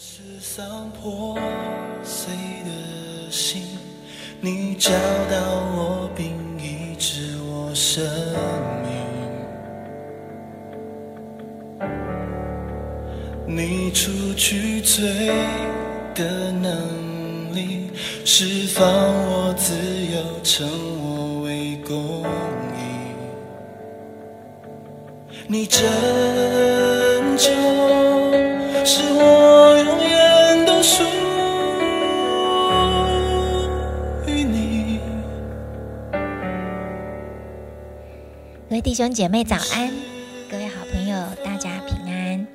是伤破碎的心，你找到我并医治我生命，你除去罪的能力，释放我自由，称我为公义，你拯救是我弟兄姐妹早安，各位好朋友大家平安。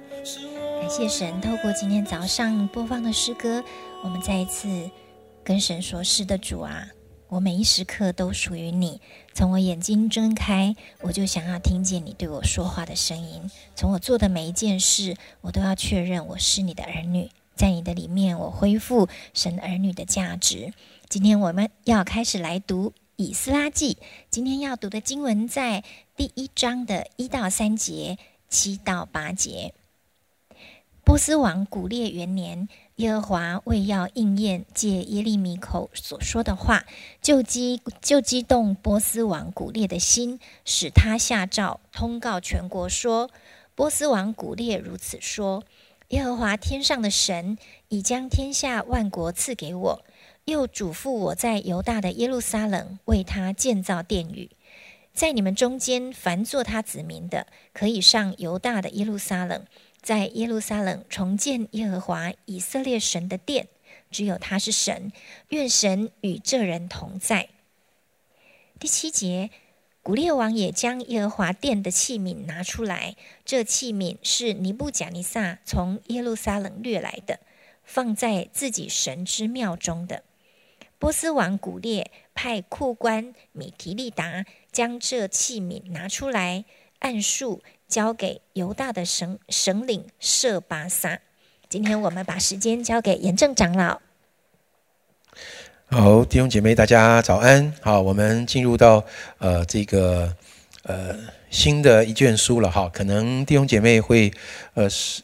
感谢神，透过今天早上播放的诗歌，我们再一次跟神说：“是的，主啊，我每一时刻都属于你。从我眼睛睁开，我就想要听见你对我说话的声音。从我做的每一件事，我都要确认我是你的儿女。在你的里面，我恢复神儿女的价值。今天我们要开始来读以斯拉记。今天要读的经文在第一章的一到三节、七到八节。波斯王古列元年，耶和华为要应验借耶利米口所说的话，就激就激动波斯王古列的心，使他下诏通告全国说：波斯王古列如此说：耶和华天上的神已将天下万国赐给我，又嘱咐我在犹大的耶路撒冷为他建造殿宇。在你们中间，凡做他子民的，可以上犹大的耶路撒冷。在耶路撒冷重建耶和华以色列神的殿，只有他是神。愿神与这人同在。第七节，古列王也将耶和华殿的器皿拿出来，这器皿是尼布甲尼撒从耶路撒冷掠来的，放在自己神之庙中的。波斯王古列派库官米提利达将这器皿拿出来，按数。交给犹大的省省领舍巴撒。今天我们把时间交给严正长老。好，弟兄姐妹，大家早安。好，我们进入到呃这个呃新的一卷书了哈。可能弟兄姐妹会呃是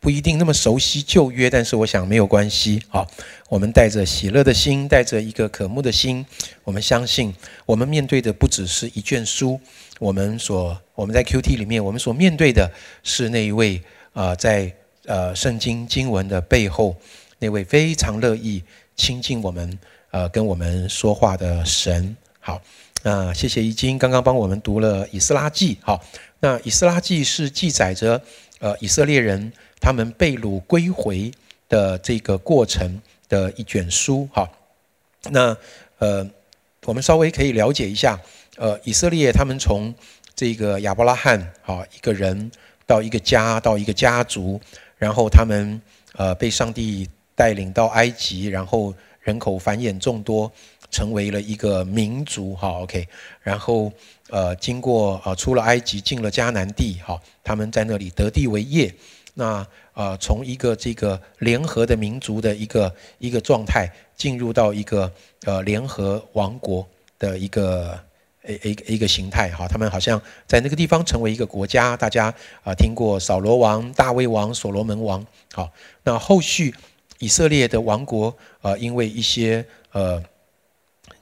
不一定那么熟悉旧约，但是我想没有关系。好，我们带着喜乐的心，带着一个渴慕的心，我们相信我们面对的不只是一卷书。我们所我们在 Q T 里面，我们所面对的是那一位啊，在呃圣经经文的背后，那位非常乐意亲近我们呃跟我们说话的神。好，那谢谢已经刚刚帮我们读了以斯拉记。好，那以斯拉记是记载着呃以色列人他们被掳归回的这个过程的一卷书。哈，那呃我们稍微可以了解一下。呃，以色列他们从这个亚伯拉罕啊一个人到一个家到一个家族，然后他们呃被上帝带领到埃及，然后人口繁衍众多，成为了一个民族哈 OK，然后呃经过呃出了埃及进了迦南地哈，他们在那里得地为业，那呃从一个这个联合的民族的一个一个状态，进入到一个呃联合王国的一个。一一一个形态哈，他们好像在那个地方成为一个国家。大家啊，听过扫罗王、大卫王、所罗门王。好，那后续以色列的王国啊，因为一些呃，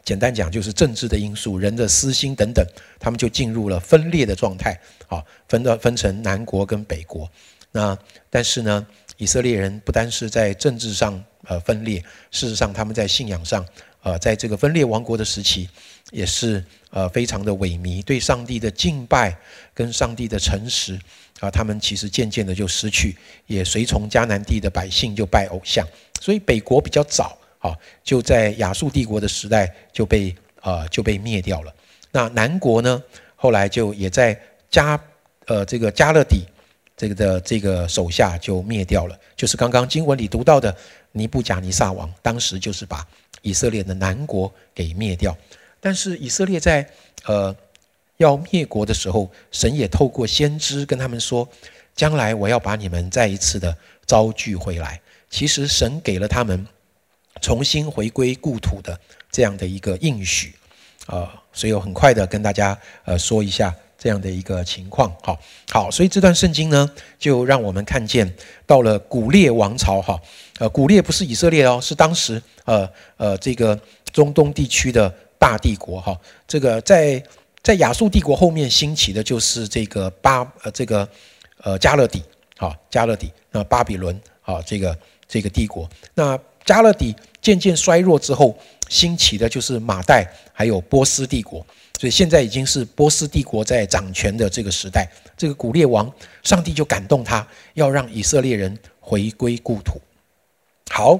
简单讲就是政治的因素、人的私心等等，他们就进入了分裂的状态。好，分到分成南国跟北国。那但是呢，以色列人不单是在政治上呃分裂，事实上他们在信仰上呃，在这个分裂王国的时期。也是呃非常的萎靡，对上帝的敬拜跟上帝的诚实啊，他们其实渐渐的就失去，也随从迦南地的百姓就拜偶像，所以北国比较早啊，就在亚述帝国的时代就被呃就被灭掉了。那南国呢，后来就也在加呃这个加勒底这个的这个手下就灭掉了，就是刚刚经文里读到的尼布甲尼撒王，当时就是把以色列的南国给灭掉。但是以色列在呃要灭国的时候，神也透过先知跟他们说，将来我要把你们再一次的招聚回来。其实神给了他们重新回归故土的这样的一个应许啊，所以我很快的跟大家呃说一下这样的一个情况。好，好，所以这段圣经呢，就让我们看见到了古列王朝。哈，呃，古列不是以色列哦，是当时呃呃这个中东地区的大帝国。哈，这个在在亚述帝国后面兴起的就是这个巴呃这个呃加勒底。啊，加勒底那巴比伦。啊，这个这个帝国那。加勒底渐渐衰弱之后，兴起的就是马代，还有波斯帝国。所以现在已经是波斯帝国在掌权的这个时代。这个古列王，上帝就感动他，要让以色列人回归故土。好，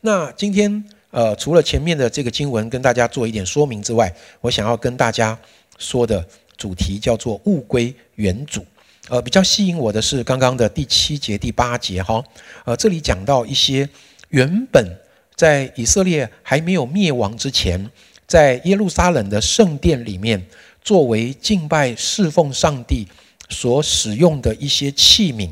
那今天呃，除了前面的这个经文跟大家做一点说明之外，我想要跟大家说的主题叫做物归原主。呃，比较吸引我的是刚刚的第七节、第八节哈。呃，这里讲到一些。原本在以色列还没有灭亡之前，在耶路撒冷的圣殿里面，作为敬拜侍奉上帝所使用的一些器皿，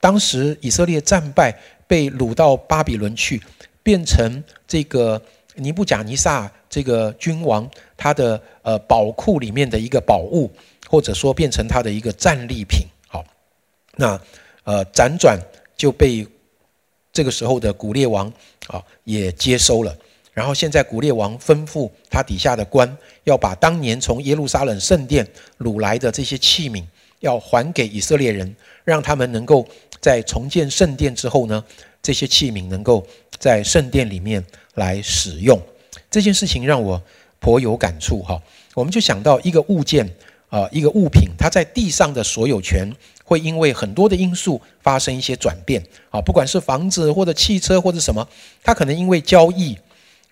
当时以色列战败，被掳到巴比伦去，变成这个尼布甲尼撒这个君王他的呃宝库里面的一个宝物，或者说变成他的一个战利品。好，那呃辗转就被。这个时候的古列王啊，也接收了。然后现在古列王吩咐他底下的官，要把当年从耶路撒冷圣殿掳来的这些器皿，要还给以色列人，让他们能够在重建圣殿之后呢，这些器皿能够在圣殿里面来使用。这件事情让我颇有感触哈。我们就想到一个物件啊，一个物品，它在地上的所有权。会因为很多的因素发生一些转变啊，不管是房子或者汽车或者什么，它可能因为交易，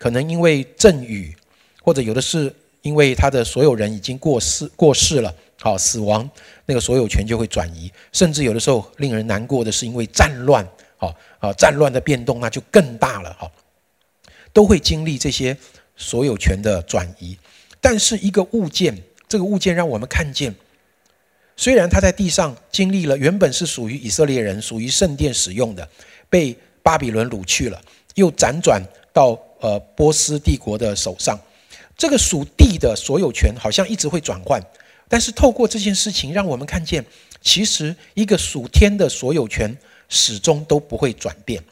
可能因为赠与，或者有的是因为他的所有人已经过世过世了，好死亡，那个所有权就会转移，甚至有的时候令人难过的是因为战乱，好啊战乱的变动那就更大了，好，都会经历这些所有权的转移，但是一个物件，这个物件让我们看见。虽然他在地上经历了原本是属于以色列人、属于圣殿使用的，被巴比伦掳去了，又辗转到呃波斯帝国的手上，这个属地的所有权好像一直会转换。但是透过这件事情，让我们看见，其实一个属天的所有权始终都不会转变。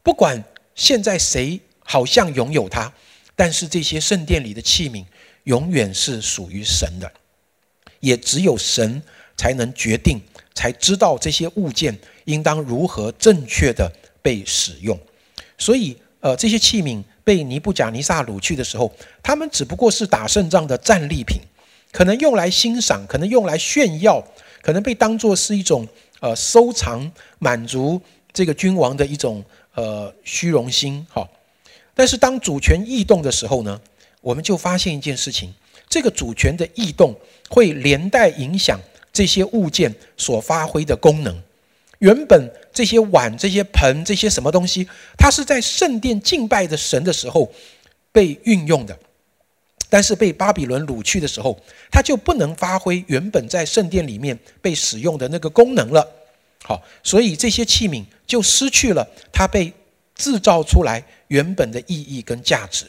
不管现在谁好像拥有它，但是这些圣殿里的器皿永远是属于神的。也只有神才能决定，才知道这些物件应当如何正确的被使用。所以，呃，这些器皿被尼布甲尼撒掳去的时候，他们只不过是打胜仗的战利品，可能用来欣赏，可能用来炫耀，可能被当作是一种呃收藏，满足这个君王的一种呃虚荣心。哈，但是当主权异动的时候呢，我们就发现一件事情。这个主权的异动会连带影响这些物件所发挥的功能。原本这些碗、这些盆、这些什么东西，它是在圣殿敬拜的神的时候被运用的，但是被巴比伦掳去的时候，它就不能发挥原本在圣殿里面被使用的那个功能了。好，所以这些器皿就失去了它被制造出来原本的意义跟价值。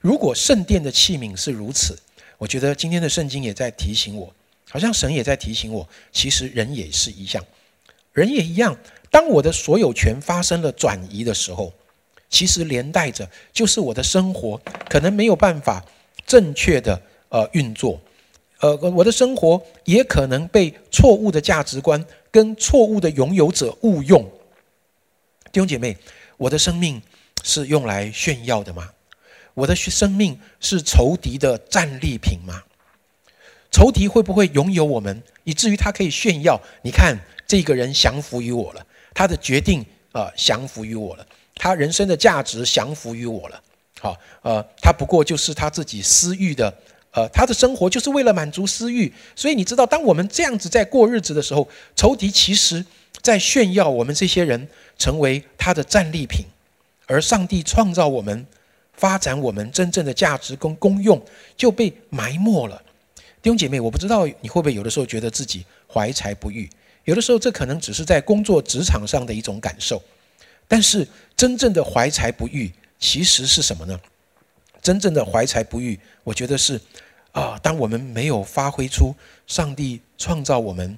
如果圣殿的器皿是如此，我觉得今天的圣经也在提醒我，好像神也在提醒我，其实人也是一样，人也一样。当我的所有权发生了转移的时候，其实连带着就是我的生活可能没有办法正确的呃运作，呃，我的生活也可能被错误的价值观跟错误的拥有者误用。弟兄姐妹，我的生命是用来炫耀的吗？我的生命是仇敌的战利品吗？仇敌会不会拥有我们，以至于他可以炫耀？你看，这个人降服于我了，他的决定啊降服于我了，他人生的价值降服于我了。好，呃，他不过就是他自己私欲的，呃，他的生活就是为了满足私欲。所以你知道，当我们这样子在过日子的时候，仇敌其实在炫耀我们这些人成为他的战利品，而上帝创造我们。发展我们真正的价值跟功用就被埋没了，弟兄姐妹，我不知道你会不会有的时候觉得自己怀才不遇，有的时候这可能只是在工作职场上的一种感受，但是真正的怀才不遇其实是什么呢？真正的怀才不遇，我觉得是，啊，当我们没有发挥出上帝创造我们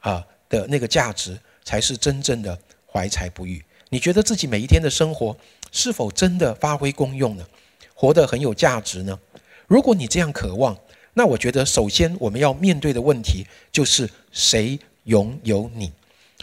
啊的那个价值，才是真正的怀才不遇。你觉得自己每一天的生活是否真的发挥功用呢？活得很有价值呢？如果你这样渴望，那我觉得首先我们要面对的问题就是谁拥有你？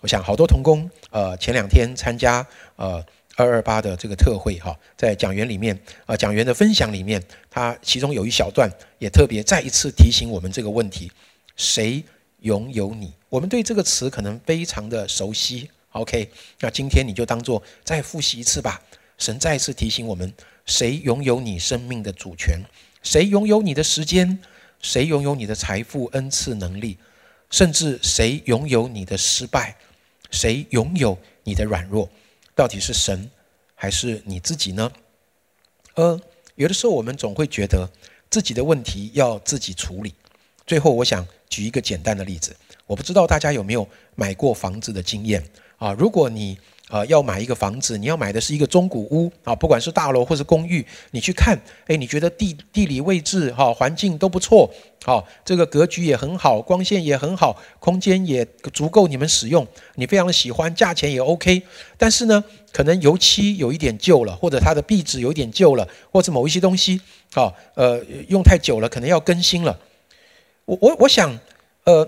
我想好多童工，呃，前两天参加呃。二二八的这个特会哈，在讲员里面啊，讲员的分享里面，他其中有一小段也特别再一次提醒我们这个问题：谁拥有你？我们对这个词可能非常的熟悉。OK，那今天你就当做再复习一次吧。神再一次提醒我们：谁拥有你生命的主权？谁拥有你的时间？谁拥有你的财富、恩赐、能力？甚至谁拥有你的失败？谁拥有你的软弱？到底是神还是你自己呢？呃，有的时候我们总会觉得自己的问题要自己处理。最后，我想举一个简单的例子，我不知道大家有没有买过房子的经验啊？如果你呃，要买一个房子，你要买的是一个中古屋啊，不管是大楼或是公寓，你去看，哎，你觉得地地理位置哈，环境都不错，好，这个格局也很好，光线也很好，空间也足够你们使用，你非常的喜欢，价钱也 OK，但是呢，可能油漆有一点旧了，或者它的壁纸有一点旧了，或者某一些东西，好，呃，用太久了，可能要更新了。我我我想，呃，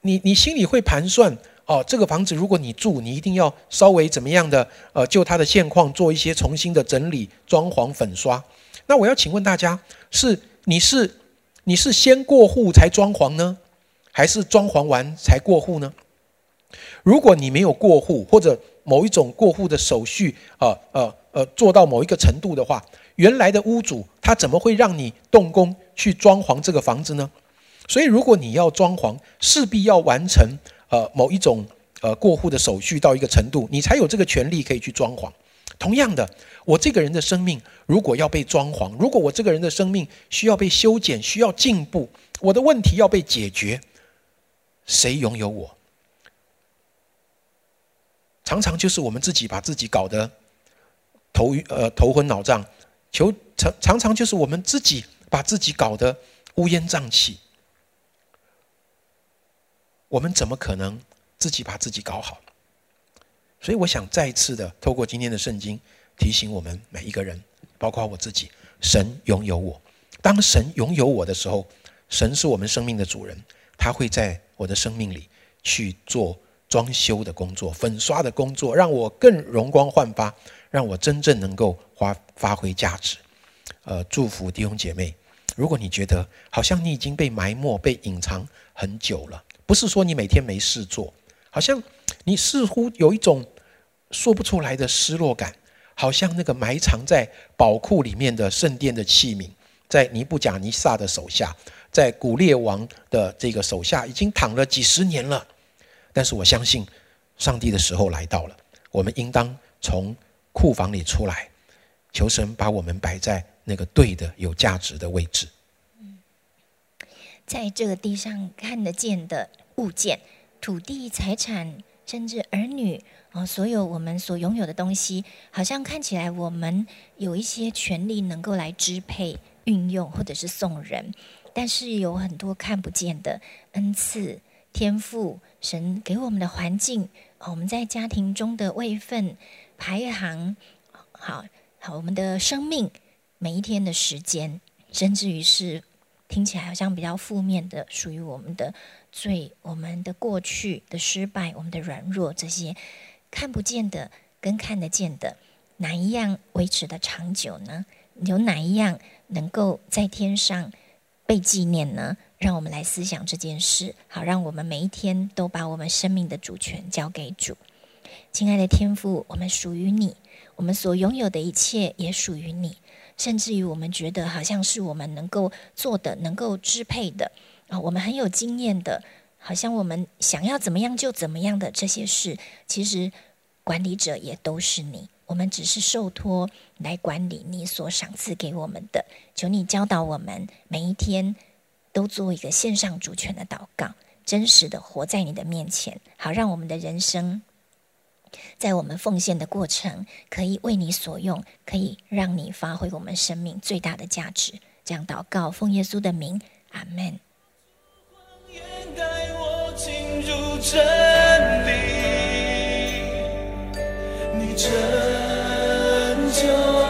你你心里会盘算。哦，这个房子如果你住，你一定要稍微怎么样的？呃，就它的现况做一些重新的整理、装潢、粉刷。那我要请问大家，是你是你是先过户才装潢呢，还是装潢完才过户呢？如果你没有过户，或者某一种过户的手续，呃呃呃，做到某一个程度的话，原来的屋主他怎么会让你动工去装潢这个房子呢？所以，如果你要装潢，势必要完成。呃，某一种呃过户的手续到一个程度，你才有这个权利可以去装潢。同样的，我这个人的生命如果要被装潢，如果我这个人的生命需要被修剪、需要进步，我的问题要被解决，谁拥有我？常常就是我们自己把自己搞得头呃头昏脑胀，求常常常就是我们自己把自己搞得乌烟瘴气。我们怎么可能自己把自己搞好？所以我想再一次的透过今天的圣经提醒我们每一个人，包括我自己，神拥有我。当神拥有我的时候，神是我们生命的主人，他会在我的生命里去做装修的工作、粉刷的工作，让我更容光焕发，让我真正能够发发挥价值。呃，祝福弟兄姐妹。如果你觉得好像你已经被埋没、被隐藏很久了。不是说你每天没事做，好像你似乎有一种说不出来的失落感，好像那个埋藏在宝库里面的圣殿的器皿，在尼布甲尼撒的手下，在古列王的这个手下已经躺了几十年了。但是我相信，上帝的时候来到了，我们应当从库房里出来，求神把我们摆在那个对的、有价值的位置。在这个地上看得见的物件、土地、财产，甚至儿女啊，所有我们所拥有的东西，好像看起来我们有一些权利能够来支配、运用，或者是送人。但是有很多看不见的恩赐、天赋，神给我们的环境，我们在家庭中的位分、排行，好好我们的生命，每一天的时间，甚至于是。听起来好像比较负面的，属于我们的罪、我们的过去的失败、我们的软弱，这些看不见的跟看得见的，哪一样维持的长久呢？有哪一样能够在天上被纪念呢？让我们来思想这件事，好，让我们每一天都把我们生命的主权交给主。亲爱的天父，我们属于你，我们所拥有的一切也属于你。甚至于我们觉得好像是我们能够做的、能够支配的啊，我们很有经验的，好像我们想要怎么样就怎么样的这些事，其实管理者也都是你，我们只是受托来管理你所赏赐给我们的。求你教导我们，每一天都做一个线上主权的祷告，真实的活在你的面前，好让我们的人生。在我们奉献的过程，可以为你所用，可以让你发挥我们生命最大的价值。这样祷告，奉耶稣的名，阿门。你拯救。